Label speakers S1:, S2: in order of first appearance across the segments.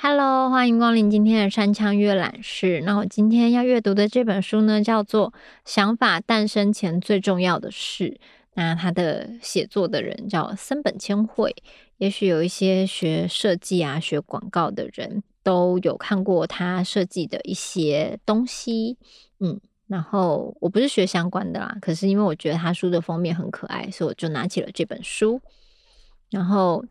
S1: Hello，欢迎光临今天的山枪阅览室。那我今天要阅读的这本书呢，叫做《想法诞生前最重要的事》。那他的写作的人叫森本千惠，也许有一些学设计啊、学广告的人都有看过他设计的一些东西。嗯，然后我不是学相关的啦，可是因为我觉得他书的封面很可爱，所以我就拿起了这本书，然后。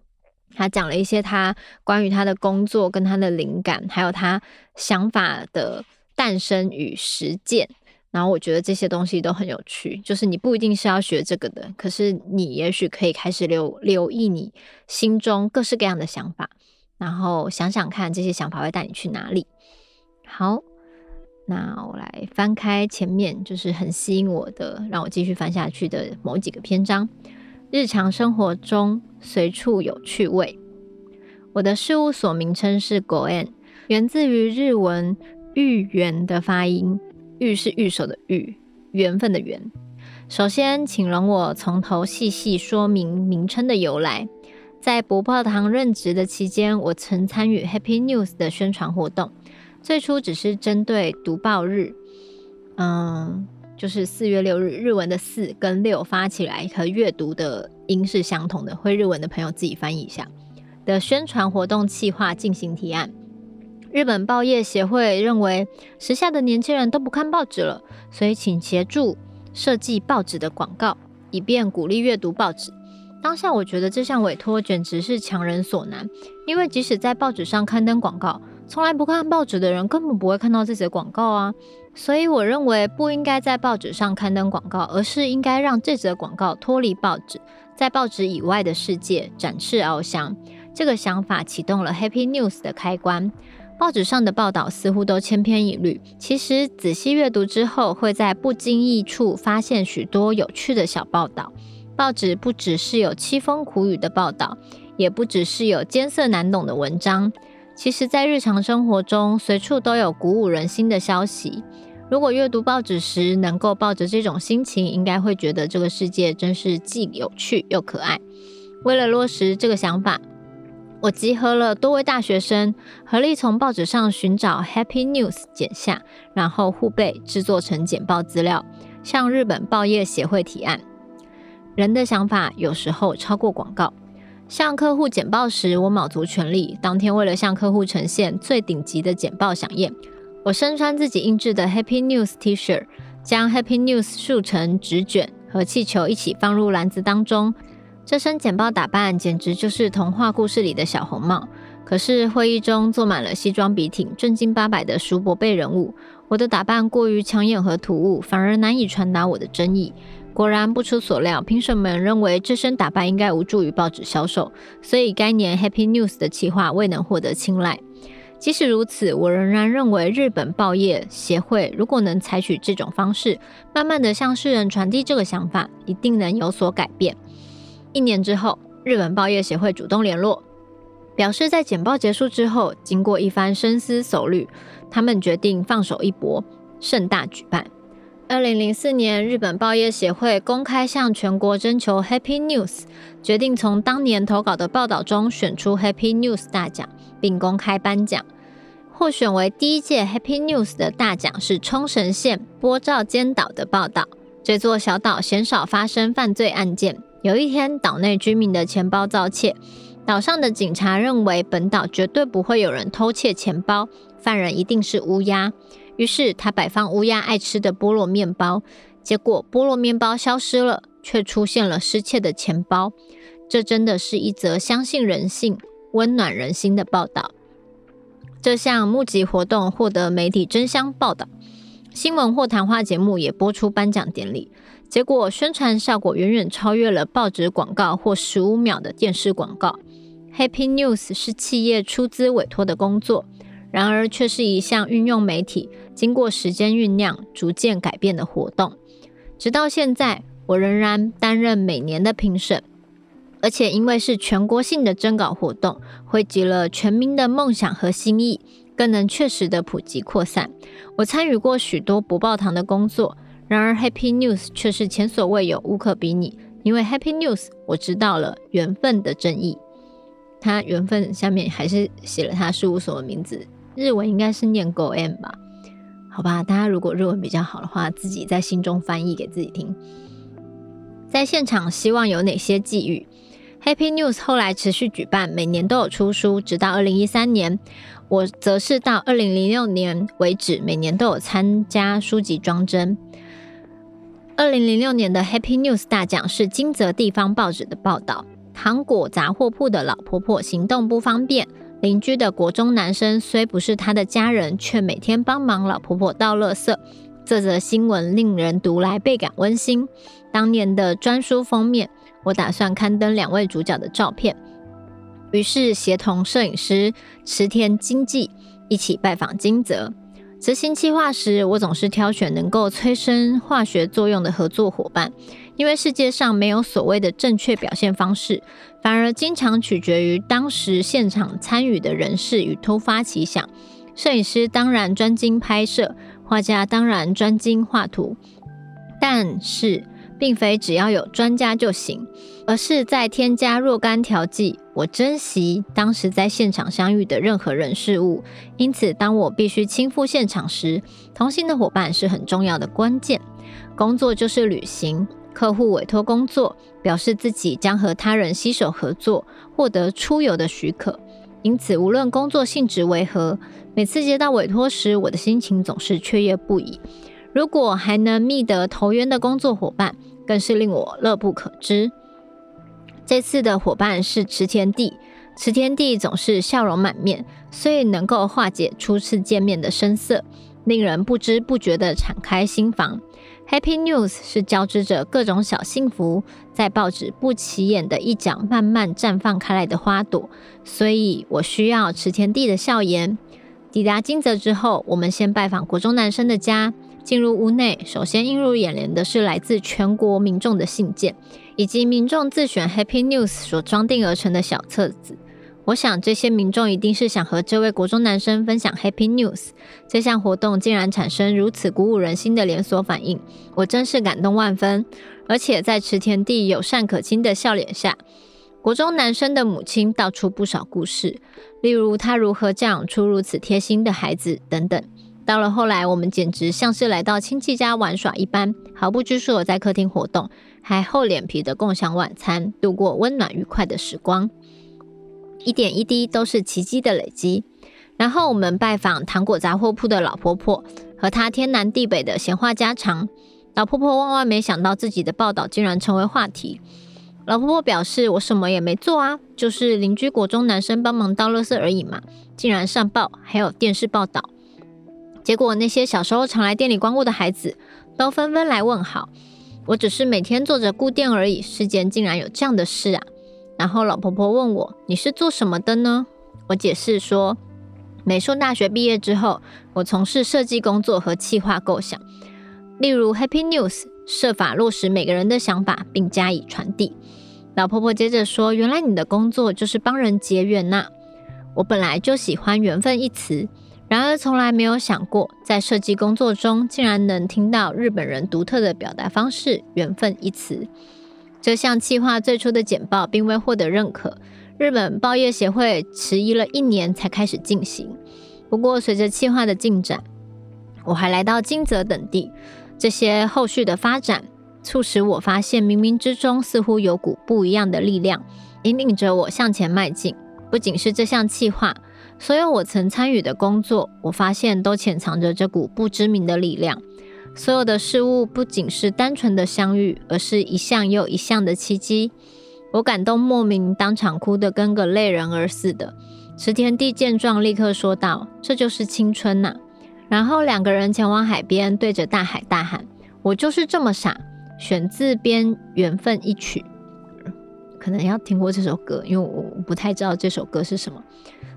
S1: 他讲了一些他关于他的工作跟他的灵感，还有他想法的诞生与实践。然后我觉得这些东西都很有趣，就是你不一定是要学这个的，可是你也许可以开始留留意你心中各式各样的想法，然后想想看这些想法会带你去哪里。好，那我来翻开前面，就是很吸引我的，让我继续翻下去的某几个篇章。日常生活中随处有趣味。我的事务所名称是 Goen，源自于日文“御缘”的发音，“御”是玉手的“御”，缘分的“缘”。首先，请容我从头细细说明名称的由来。在博报堂任职的期间，我曾参与 Happy News 的宣传活动，最初只是针对读报日，嗯。就是四月六日，日文的四跟六发起来和阅读的音是相同的，会日文的朋友自己翻译一下。的宣传活动计划进行提案，日本报业协会认为时下的年轻人都不看报纸了，所以请协助设计报纸的广告，以便鼓励阅读报纸。当下我觉得这项委托简直是强人所难，因为即使在报纸上刊登广告，从来不看报纸的人根本不会看到这则广告啊。所以我认为不应该在报纸上刊登广告，而是应该让这则广告脱离报纸，在报纸以外的世界展翅翱翔。这个想法启动了 Happy News 的开关。报纸上的报道似乎都千篇一律，其实仔细阅读之后，会在不经意处发现许多有趣的小报道。报纸不只是有凄风苦雨的报道，也不只是有艰涩难懂的文章。其实，在日常生活中，随处都有鼓舞人心的消息。如果阅读报纸时能够抱着这种心情，应该会觉得这个世界真是既有趣又可爱。为了落实这个想法，我集合了多位大学生，合力从报纸上寻找 Happy News 剪下，然后互备制作成简报资料，向日本报业协会提案。人的想法有时候超过广告。向客户简报时，我卯足全力。当天为了向客户呈现最顶级的简报饗宴，我身穿自己印制的 Happy News T 恤，将 Happy News 竖成纸卷和气球一起放入篮子当中。这身简报打扮简直就是童话故事里的小红帽。可是会议中坐满了西装笔挺、正经八百的叔伯辈人物，我的打扮过于抢眼和突兀，反而难以传达我的真意。果然不出所料，评审们认为这身打扮应该无助于报纸销售，所以该年 Happy News 的企划未能获得青睐。即使如此，我仍然认为日本报业协会如果能采取这种方式，慢慢地向世人传递这个想法，一定能有所改变。一年之后，日本报业协会主动联络，表示在简报结束之后，经过一番深思熟虑，他们决定放手一搏，盛大举办。二零零四年，日本报业协会公开向全国征求 Happy News，决定从当年投稿的报道中选出 Happy News 大奖，并公开颁奖。获选为第一届 Happy News 的大奖是冲绳县波照间岛的报道。这座小岛鲜少发生犯罪案件。有一天，岛内居民的钱包遭窃，岛上的警察认为本岛绝对不会有人偷窃钱包，犯人一定是乌鸦。于是他摆放乌鸦爱吃的菠萝面包，结果菠萝面包消失了，却出现了失窃的钱包。这真的是一则相信人性、温暖人心的报道。这项募集活动获得媒体争相报道，新闻或谈话节目也播出颁奖典礼。结果宣传效果远远超越了报纸广告或十五秒的电视广告。Happy News 是企业出资委托的工作。然而，却是一项运用媒体、经过时间酝酿、逐渐改变的活动。直到现在，我仍然担任每年的评审，而且因为是全国性的征稿活动，汇集了全民的梦想和心意，更能确实的普及扩散。我参与过许多不报堂的工作，然而 Happy News 却是前所未有、无可比拟。因为 Happy News，我知道了缘分的真意。他缘分下面还是写了他事务所的名字，日文应该是念 “go m” 吧？好吧，大家如果日文比较好的话，自己在心中翻译给自己听。在现场希望有哪些际遇？Happy News 后来持续举办，每年都有出书，直到二零一三年。我则是到二零零六年为止，每年都有参加书籍装帧。二零零六年的 Happy News 大奖是金泽地方报纸的报道：糖果杂货铺的老婆婆行动不方便，邻居的国中男生虽不是他的家人，却每天帮忙老婆婆倒垃圾。这则新闻令人读来倍感温馨。当年的专书封面，我打算刊登两位主角的照片，于是协同摄影师池田经纪一起拜访金泽。执行计划时，我总是挑选能够催生化学作用的合作伙伴，因为世界上没有所谓的正确表现方式，反而经常取决于当时现场参与的人士与突发奇想。摄影师当然专精拍摄，画家当然专精画图，但是，并非只要有专家就行，而是再添加若干调剂。我珍惜当时在现场相遇的任何人事物，因此当我必须亲赴现场时，同行的伙伴是很重要的关键。工作就是旅行，客户委托工作，表示自己将和他人携手合作，获得出游的许可。因此，无论工作性质为何，每次接到委托时，我的心情总是雀跃不已。如果还能觅得投缘的工作伙伴，更是令我乐不可支。这次的伙伴是池田弟，池田弟总是笑容满面，所以能够化解初次见面的生涩，令人不知不觉地敞开心房。Happy News 是交织着各种小幸福，在报纸不起眼的一角慢慢绽放开来的花朵，所以我需要池田弟的笑颜。抵达金泽之后，我们先拜访国中男生的家。进入屋内，首先映入眼帘的是来自全国民众的信件，以及民众自选 Happy News 所装订而成的小册子。我想，这些民众一定是想和这位国中男生分享 Happy News。这项活动竟然产生如此鼓舞人心的连锁反应，我真是感动万分。而且在池田地友善可亲的笑脸下，国中男生的母亲道出不少故事，例如他如何教养出如此贴心的孩子等等。到了后来，我们简直像是来到亲戚家玩耍一般，毫不拘束的在客厅活动，还厚脸皮的共享晚餐，度过温暖愉快的时光。一点一滴都是奇迹的累积。然后我们拜访糖果杂货铺的老婆婆，和她天南地北的闲话家常。老婆婆万万没想到自己的报道竟然成为话题。老婆婆表示：“我什么也没做啊，就是邻居国中男生帮忙倒垃圾而已嘛，竟然上报，还有电视报道。”结果，那些小时候常来店里光顾的孩子都纷纷来问好。我只是每天做着顾店而已，世间竟然有这样的事啊！然后老婆婆问我：“你是做什么的呢？”我解释说：“美术大学毕业之后，我从事设计工作和企划构想，例如 Happy News，设法落实每个人的想法并加以传递。”老婆婆接着说：“原来你的工作就是帮人结缘呐！我本来就喜欢缘分一词。”然而，从来没有想过，在设计工作中竟然能听到日本人独特的表达方式“缘分”一词。这项计划最初的简报并未获得认可，日本报业协会迟疑了一年才开始进行。不过，随着计划的进展，我还来到金泽等地，这些后续的发展促使我发现，冥冥之中似乎有股不一样的力量引领着我向前迈进。不仅是这项计划。所有我曾参与的工作，我发现都潜藏着这股不知名的力量。所有的事物不仅是单纯的相遇，而是一项又一项的奇迹。我感动莫名，当场哭得跟个泪人儿似的。池田弟见状，立刻说道：“这就是青春呐！”然后两个人前往海边，对着大海大喊：“我就是这么傻！”选自编《缘分》一曲，可能要听过这首歌，因为我不太知道这首歌是什么。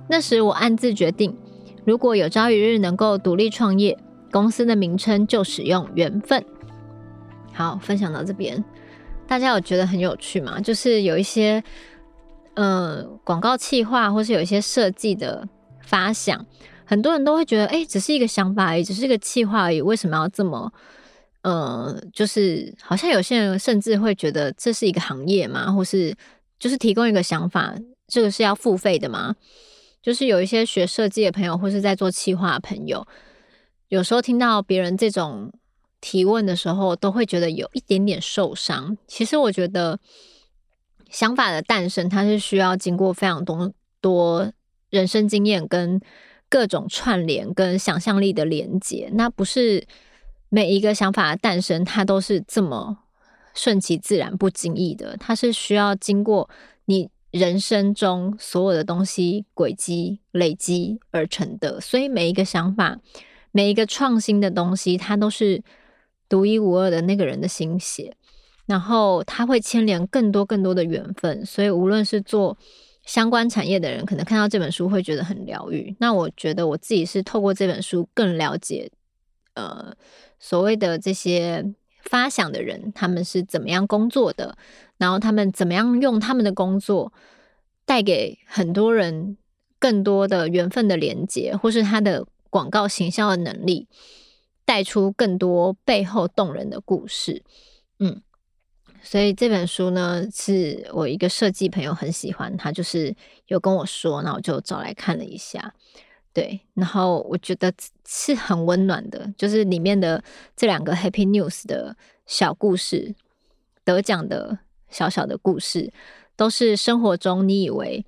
S1: 那时我暗自决定，如果有朝一日能够独立创业，公司的名称就使用“缘分”。好，分享到这边，大家有觉得很有趣吗？就是有一些，呃，广告企划或是有一些设计的发想，很多人都会觉得，哎，只是一个想法而已，只是一个企划而已，为什么要这么，呃，就是好像有些人甚至会觉得这是一个行业嘛，或是就是提供一个想法，这个是要付费的吗？就是有一些学设计的朋友，或是在做企划的朋友，有时候听到别人这种提问的时候，都会觉得有一点点受伤。其实我觉得，想法的诞生，它是需要经过非常多多人生经验跟各种串联跟想象力的连接。那不是每一个想法的诞生，它都是这么顺其自然、不经意的。它是需要经过你。人生中所有的东西轨迹累积而成的，所以每一个想法，每一个创新的东西，它都是独一无二的那个人的心血，然后它会牵连更多更多的缘分。所以无论是做相关产业的人，可能看到这本书会觉得很疗愈。那我觉得我自己是透过这本书更了解，呃，所谓的这些。发想的人，他们是怎么样工作的？然后他们怎么样用他们的工作带给很多人更多的缘分的连接，或是他的广告行销的能力，带出更多背后动人的故事。嗯，所以这本书呢，是我一个设计朋友很喜欢，他就是有跟我说，那我就找来看了一下。对，然后我觉得是很温暖的，就是里面的这两个 Happy News 的小故事，得奖的小小的故事，都是生活中你以为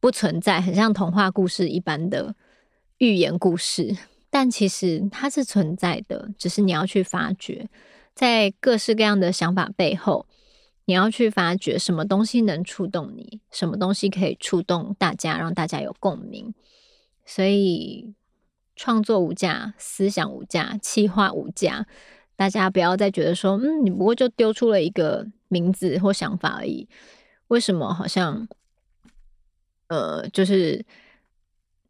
S1: 不存在，很像童话故事一般的寓言故事，但其实它是存在的，只是你要去发掘，在各式各样的想法背后，你要去发掘什么东西能触动你，什么东西可以触动大家，让大家有共鸣。所以，创作无价，思想无价，企划无价。大家不要再觉得说，嗯，你不过就丢出了一个名字或想法而已。为什么好像，呃，就是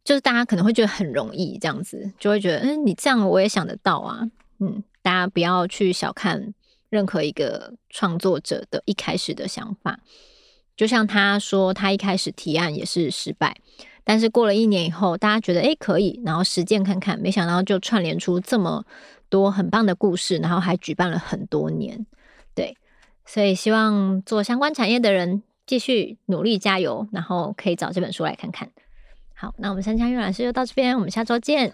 S1: 就是大家可能会觉得很容易这样子，就会觉得，嗯，你这样我也想得到啊。嗯，大家不要去小看任何一个创作者的一开始的想法。就像他说，他一开始提案也是失败。但是过了一年以后，大家觉得诶可以，然后实践看看，没想到就串联出这么多很棒的故事，然后还举办了很多年，对，所以希望做相关产业的人继续努力加油，然后可以找这本书来看看。好，那我们三枪阅览室就到这边，我们下周见。